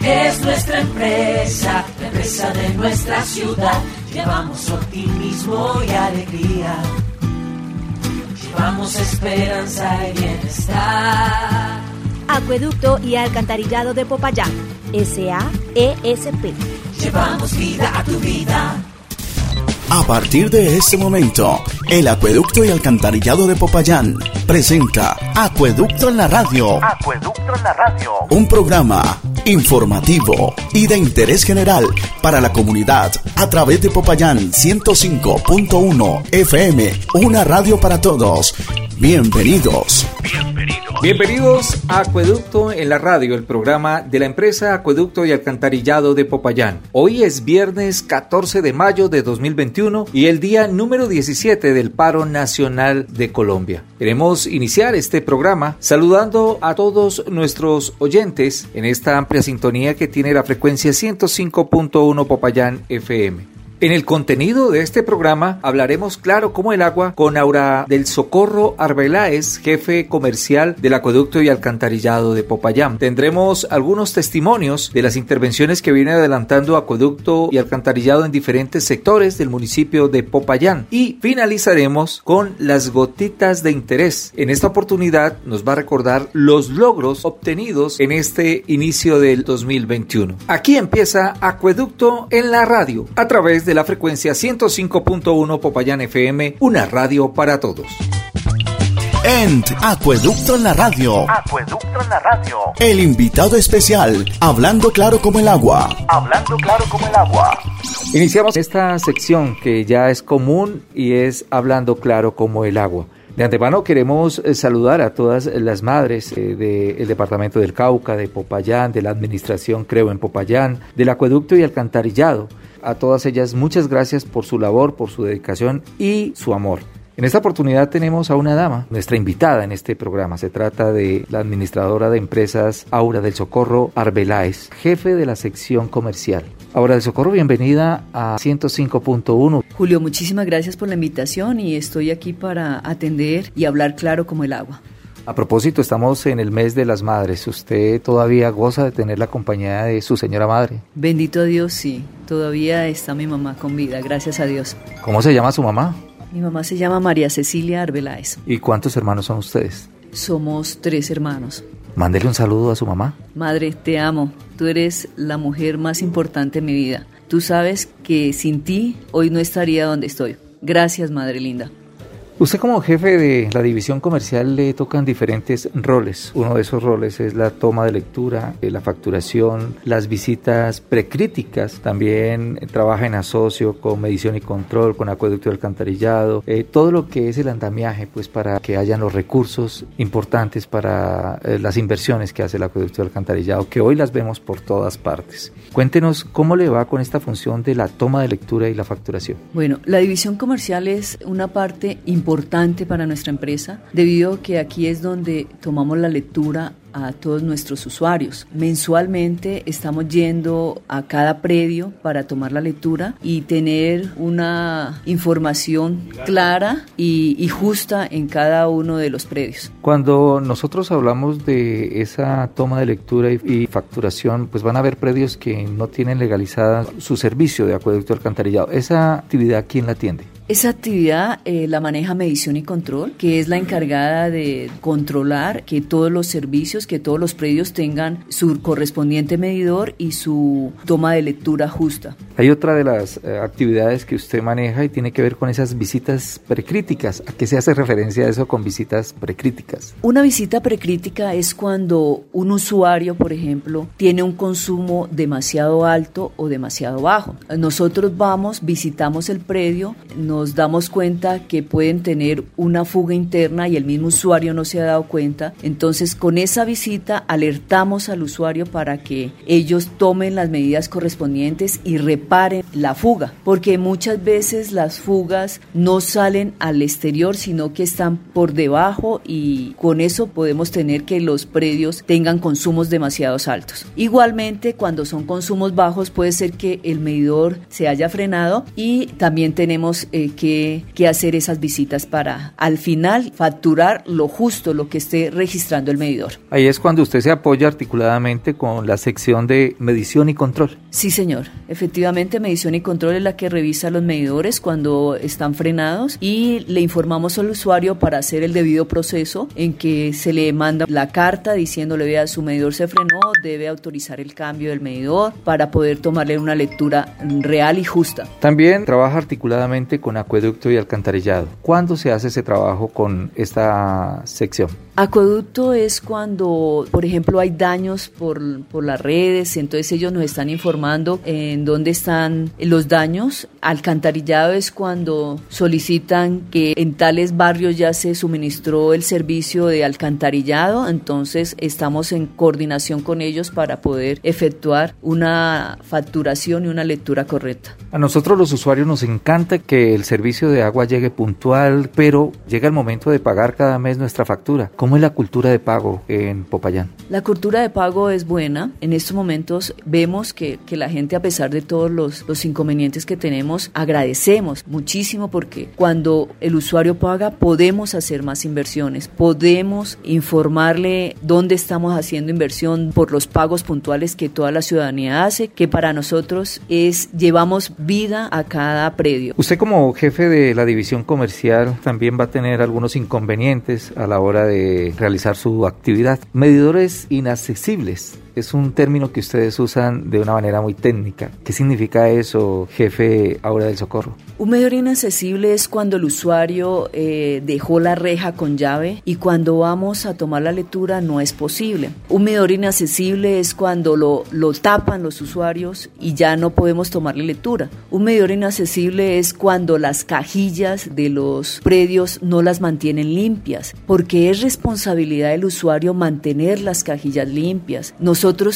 Es nuestra empresa, la empresa de nuestra ciudad. Llevamos optimismo y alegría. Llevamos esperanza y bienestar. Acueducto y Alcantarillado de Popayán, SAESP. Llevamos vida a tu vida. A partir de este momento, el Acueducto y Alcantarillado de Popayán presenta Acueducto en la Radio. Acueducto en la radio. Un programa informativo y de interés general para la comunidad a través de Popayán 105.1 FM, una radio para todos. Bienvenidos. A Acueducto en la radio, el programa de la empresa Acueducto y Alcantarillado de Popayán. Hoy es viernes 14 de mayo de 2021 y el día número 17 del paro nacional de Colombia. Queremos iniciar este programa saludando a todos nuestros oyentes en esta amplia sintonía que tiene la frecuencia 105.1 Popayán FM. En el contenido de este programa hablaremos claro como el agua con Aura del Socorro Arbeláez, jefe comercial del acueducto y alcantarillado de Popayán. Tendremos algunos testimonios de las intervenciones que viene adelantando acueducto y alcantarillado en diferentes sectores del municipio de Popayán y finalizaremos con las gotitas de interés. En esta oportunidad nos va a recordar los logros obtenidos en este inicio del 2021. Aquí empieza Acueducto en la radio a través de la frecuencia 105.1 Popayán FM, una radio para todos. ENT Acueducto en la Radio. Acueducto en la radio. El invitado especial, hablando claro como el agua. Hablando claro como el agua. Iniciamos esta sección que ya es común y es hablando claro como el agua. De antemano queremos eh, saludar a todas las madres eh, del departamento del Cauca, de Popayán, de la administración Creo en Popayán, del acueducto y alcantarillado. A todas ellas muchas gracias por su labor, por su dedicación y su amor. En esta oportunidad tenemos a una dama, nuestra invitada en este programa. Se trata de la administradora de empresas Aura del Socorro Arbeláez, jefe de la sección comercial. Aura del Socorro, bienvenida a 105.1. Julio, muchísimas gracias por la invitación y estoy aquí para atender y hablar claro como el agua. A propósito, estamos en el mes de las madres. ¿Usted todavía goza de tener la compañía de su señora madre? Bendito a Dios, sí. Todavía está mi mamá con vida, gracias a Dios. ¿Cómo se llama su mamá? Mi mamá se llama María Cecilia Arbeláez. ¿Y cuántos hermanos son ustedes? Somos tres hermanos. Mándele un saludo a su mamá. Madre, te amo. Tú eres la mujer más importante en mi vida. Tú sabes que sin ti hoy no estaría donde estoy. Gracias, Madre linda. Usted como jefe de la división comercial le tocan diferentes roles. Uno de esos roles es la toma de lectura, eh, la facturación, las visitas precríticas. También trabaja en asocio con medición y control, con acueducto y alcantarillado. eh, todo lo que es el andamiaje, pues para que hayan los recursos importantes para eh, las inversiones que hace el acueducto y alcantarillado, que hoy las vemos por todas partes. Cuéntenos cómo le va con esta función de la toma de lectura y la facturación. Bueno, la división comercial es una parte importante para nuestra empresa debido a que aquí es donde tomamos la lectura a todos nuestros usuarios. Mensualmente estamos yendo a cada predio para tomar la lectura y tener una información clara y, y, justa en cada uno de los predios. Cuando nosotros hablamos de esa toma de lectura y, y facturación, pues van a haber predios que no tienen legalizada su servicio de acueducto alcantarillado. ¿Esa actividad quién la atiende? Esa actividad eh, la maneja Medición y Control, que es la encargada de controlar que todos los servicios, que todos los predios tengan su correspondiente medidor y su toma de lectura justa. Hay otra de las eh, actividades que usted maneja y tiene que ver con esas visitas precríticas. ¿A qué se hace referencia a eso con visitas precríticas? Una visita precrítica es cuando un usuario, por ejemplo, tiene un consumo demasiado alto o demasiado bajo. Nosotros vamos, visitamos el predio, nos nos damos cuenta que pueden tener una fuga interna y el mismo usuario no se ha dado cuenta. Entonces, con esa visita alertamos al usuario para que ellos tomen las medidas correspondientes y reparen la fuga, porque muchas veces las fugas no salen al exterior, sino que están por debajo y con eso podemos tener que los predios tengan consumos demasiado altos. Igualmente, cuando son consumos bajos, puede ser que el medidor se haya frenado y también tenemos eh, que, que hacer esas visitas para al final facturar lo justo, lo que esté registrando el medidor. Ahí es cuando usted se apoya articuladamente con la sección de medición y control. Sí, señor. Efectivamente, medición y control es la que revisa los medidores cuando están frenados y le informamos al usuario para hacer el debido proceso en que se le manda la carta diciéndole, vea, su medidor se frenó, debe autorizar el cambio del medidor para poder tomarle una lectura real y justa. También trabaja articuladamente con acueducto y alcantarillado. ¿Cuándo se hace ese trabajo con esta sección? Acueducto es cuando, por ejemplo, hay daños por, por las redes, entonces ellos nos están informando en dónde están los daños. Alcantarillado es cuando solicitan que en tales barrios ya se suministró el servicio de alcantarillado, entonces estamos en coordinación con ellos para poder efectuar una facturación y una lectura correcta. A nosotros los usuarios nos encanta que el servicio de agua llegue puntual, pero llega el momento de pagar cada mes nuestra factura. ¿Cómo es la cultura de pago en Popayán? La cultura de pago es buena. En estos momentos vemos que, que la gente, a pesar de todos los, los inconvenientes que tenemos, agradecemos muchísimo porque cuando el usuario paga podemos hacer más inversiones, podemos informarle dónde estamos haciendo inversión por los pagos puntuales que toda la ciudadanía hace, que para nosotros es llevamos vida a cada predio. Usted como jefe de la división comercial también va a tener algunos inconvenientes a la hora de realizar su actividad. Medidores inaccesibles es un término que ustedes usan de una manera muy técnica. ¿Qué significa eso, jefe Aura del Socorro? Un medidor inaccesible es cuando el usuario eh, dejó la reja con llave y cuando vamos a tomar la lectura no es posible. Un medidor inaccesible es cuando lo, lo tapan los usuarios y ya no podemos tomar la lectura. Un medidor inaccesible es cuando las cajillas de los predios no las mantienen limpias, porque es responsabilidad del usuario mantener las cajillas limpias.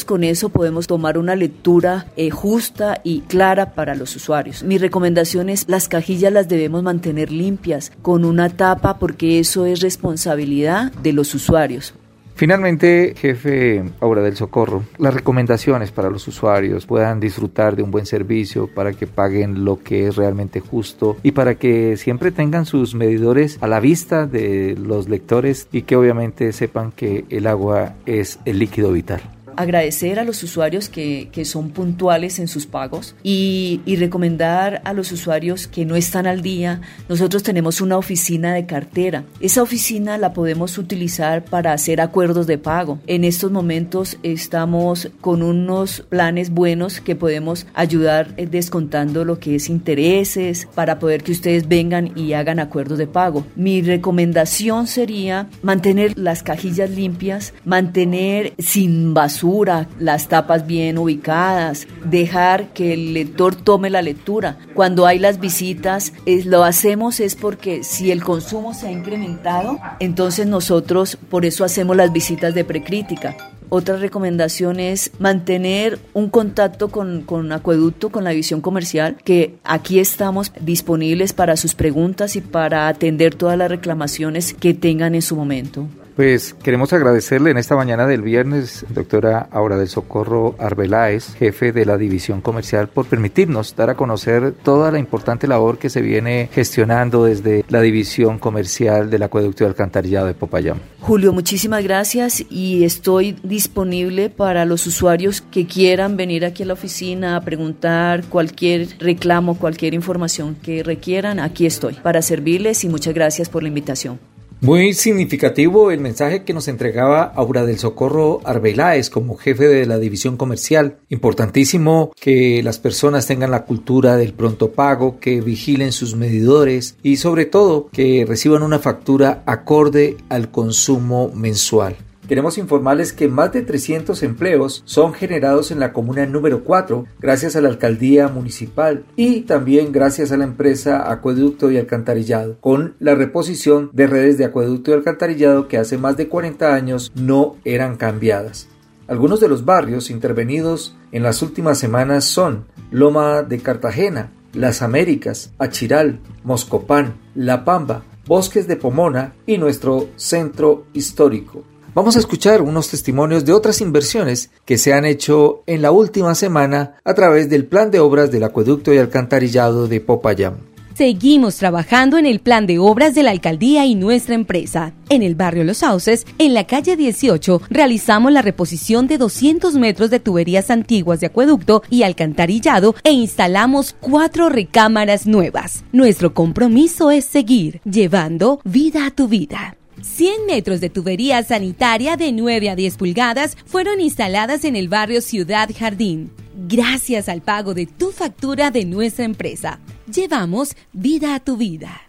Con eso podemos tomar una lectura eh, justa y clara para los usuarios. Mi recomendación es las cajillas las debemos mantener limpias con una tapa porque eso es responsabilidad de los usuarios. Finalmente, jefe Aura del Socorro, las recomendaciones para los usuarios puedan disfrutar de un buen servicio para que paguen lo que es realmente justo y para que siempre tengan sus medidores a la vista de los lectores y que obviamente sepan que el agua es el líquido vital agradecer a los usuarios que, que son puntuales en sus pagos y, y, recomendar a los usuarios que no están al día. Nosotros tenemos una oficina de cartera. Esa oficina la podemos utilizar para hacer acuerdos de pago. En estos momentos estamos con unos planes buenos que podemos ayudar eh, descontando lo que es intereses para poder que ustedes vengan y hagan acuerdos de pago. Mi recomendación sería mantener las cajillas limpias, mantener sin basura las tapas bien ubicadas, dejar que el lector tome la lectura. Cuando hay las visitas, lo hacemos es porque si el consumo se ha incrementado, entonces nosotros por eso hacemos las visitas de precrítica. Otra recomendación es mantener un contacto con, con Acueducto, con la visión comercial, que aquí estamos disponibles para sus preguntas y para atender todas las reclamaciones que tengan en su momento. Pues queremos agradecerle en esta mañana del viernes, doctora Aura del Socorro Arbeláez, jefe de la División Comercial, por permitirnos dar a conocer toda la importante labor que se viene gestionando desde la División Comercial del Acueducto y Alcantarillado de Popayán. Julio, muchísimas gracias y estoy disponible para los usuarios que quieran venir aquí a la oficina a preguntar cualquier reclamo, cualquier información que requieran. Aquí estoy para servirles y muchas gracias por la invitación. Muy significativo el mensaje que nos entregaba Aura del Socorro Arbeláez como jefe de la división comercial. Importantísimo que las personas tengan la cultura del pronto pago, que vigilen sus medidores y sobre todo que reciban una factura acorde al consumo mensual. Queremos informarles que más de 300 empleos son generados en la comuna número 4 gracias a la alcaldía municipal y también gracias a la empresa Acueducto y Alcantarillado con la reposición de redes de acueducto y alcantarillado que hace más de 40 años no eran cambiadas. Algunos de los barrios intervenidos en las últimas semanas son Loma de Cartagena, Las Américas, Achiral, Moscopán, La Pamba, Bosques de Pomona y nuestro centro histórico. Vamos a escuchar unos testimonios de otras inversiones que se han hecho en la última semana a través del plan de obras del acueducto y alcantarillado de Popayán. Seguimos trabajando en el plan de obras de la alcaldía y nuestra empresa. En el barrio Los Sauces, en la calle 18, realizamos la reposición de 200 metros de tuberías antiguas de acueducto y alcantarillado e instalamos cuatro recámaras nuevas. Nuestro compromiso es seguir llevando vida a tu vida. 100 metros de tubería sanitaria de 9 a 10 pulgadas fueron instaladas en el barrio Ciudad Jardín. Gracias al pago de tu factura de nuestra empresa llevamos vida a tu vida.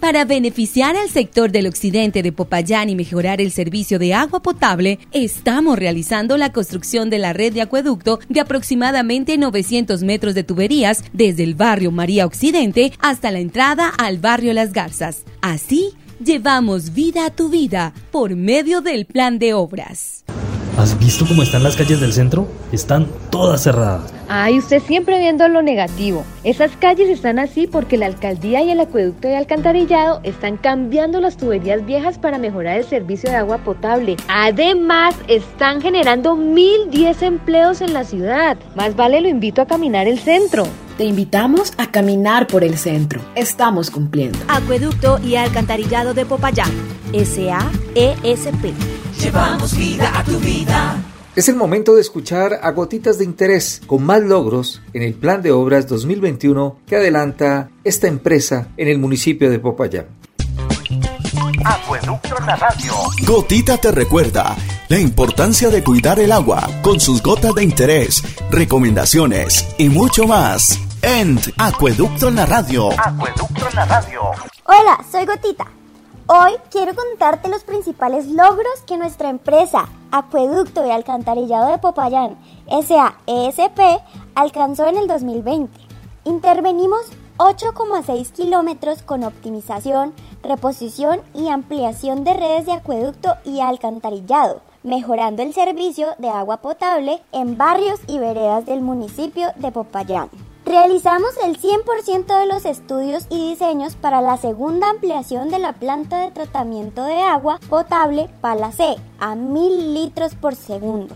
Para beneficiar al sector del occidente de Popayán y mejorar el servicio de agua potable, estamos realizando la construcción de la red de acueducto de aproximadamente 900 metros de tuberías desde el barrio María Occidente hasta la entrada al barrio Las Garzas. Así, llevamos vida a tu vida por medio del plan de obras. ¿Has visto cómo están las calles del centro? Están todas cerradas. Ay, usted siempre viendo lo negativo. Esas calles están así porque la alcaldía y el acueducto de alcantarillado están cambiando las tuberías viejas para mejorar el servicio de agua potable. Además, están generando 1010 empleos en la ciudad. Más vale lo invito a caminar el centro. Te invitamos a caminar por el centro. Estamos cumpliendo. Acueducto y alcantarillado de Popayán. SAESP. Llevamos vida a tu vida. Es el momento de escuchar a Gotitas de Interés con más logros en el Plan de Obras 2021 que adelanta esta empresa en el municipio de Popayán. Acueducto en la radio. Gotita te recuerda la importancia de cuidar el agua con sus gotas de interés, recomendaciones y mucho más. En Acueducto en la radio. Acueducto en la radio. Hola, soy Gotita. Hoy quiero contarte los principales logros que nuestra empresa Acueducto y Alcantarillado de Popayán, SAESP, alcanzó en el 2020. Intervenimos 8,6 kilómetros con optimización, reposición y ampliación de redes de acueducto y alcantarillado, mejorando el servicio de agua potable en barrios y veredas del municipio de Popayán. Realizamos el 100% de los estudios y diseños para la segunda ampliación de la planta de tratamiento de agua potable Pala C a 1000 litros por segundo.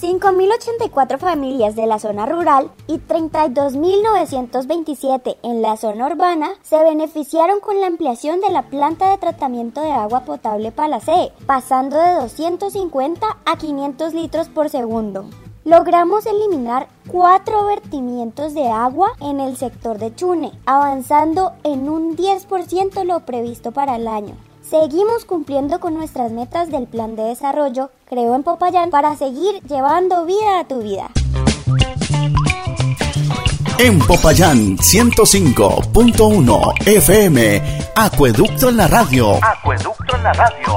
5.084 familias de la zona rural y 32.927 en la zona urbana se beneficiaron con la ampliación de la planta de tratamiento de agua potable Pala C, pasando de 250 a 500 litros por segundo logramos eliminar cuatro vertimientos de agua en el sector de Chune, avanzando en un 10% lo previsto para el año. Seguimos cumpliendo con nuestras metas del plan de desarrollo Creo en Popayán para seguir llevando vida a tu vida. En Popayán 105.1 FM, Acueducto en la radio. Acueducto en la radio.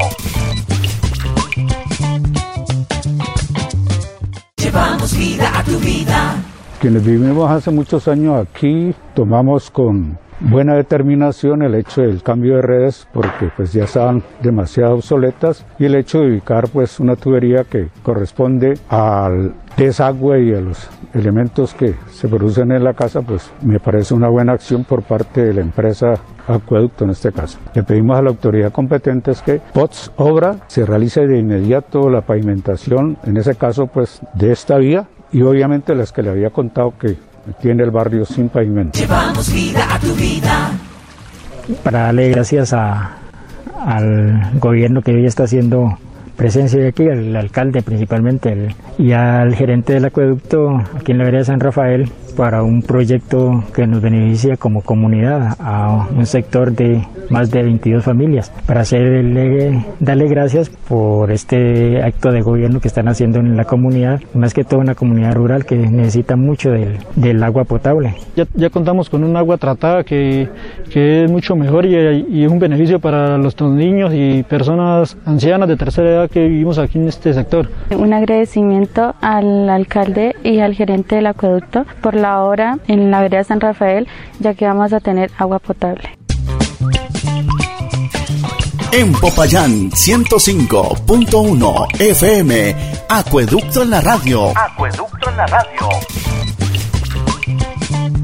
Vida a tu vida. Quienes vivimos hace muchos años aquí tomamos con buena determinación el hecho del cambio de redes porque pues ya estaban demasiado obsoletas y el hecho de ubicar pues una tubería que corresponde al desagüe y a los elementos que se producen en la casa pues me parece una buena acción por parte de la empresa acueducto en este caso. Le pedimos a la autoridad competente que POTS obra se realice de inmediato la pavimentación, en ese caso pues de esta vía y obviamente las que le había contado que tiene el barrio sin pavimento. Llevamos vida a tu vida. Para darle gracias a, al gobierno que hoy está haciendo presencia de aquí, al alcalde principalmente y al gerente del acueducto aquí en la vereda de San Rafael para un proyecto que nos beneficia como comunidad a un sector de más de 22 familias. Para hacerle, darle gracias por este acto de gobierno que están haciendo en la comunidad, más que todo una comunidad rural que necesita mucho del, del agua potable. Ya, ya, contamos con un agua tratada que, que es mucho mejor y, y, es un beneficio para los niños y personas ancianas de tercera edad que vivimos aquí en este sector. Un agradecimiento al alcalde y al gerente del acueducto por la obra en la vereda San Rafael, ya que vamos a tener agua potable. En Popayán 105.1 FM, Acueducto en la radio. Acueducto en la radio.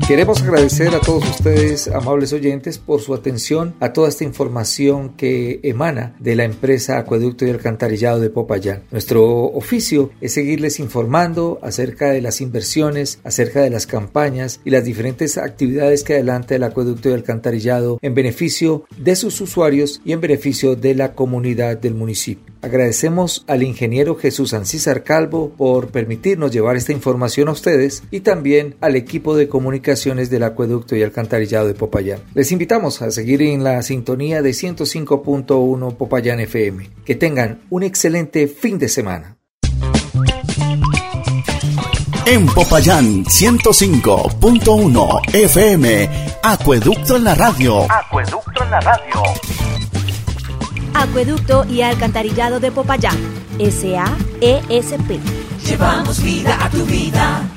Queremos agradecer a todos ustedes, amables oyentes, por su atención a toda esta información que emana de la empresa Acueducto y Alcantarillado de Popayán. Nuestro oficio es seguirles informando acerca de las inversiones, acerca de las campañas y las diferentes actividades que adelanta el Acueducto y Alcantarillado en beneficio de sus usuarios y en beneficio de la comunidad del municipio. Agradecemos al ingeniero Jesús Ancísar Calvo por permitirnos llevar esta información a ustedes y también al equipo de comunicaciones del acueducto y alcantarillado de Popayán. Les invitamos a seguir en la sintonía de 105.1 Popayán FM. Que tengan un excelente fin de semana. En Popayán 105.1 FM, Acueducto en la radio. Acueducto en la radio. Acueducto y Alcantarillado de Popayán, SAESP. Llevamos vida a tu vida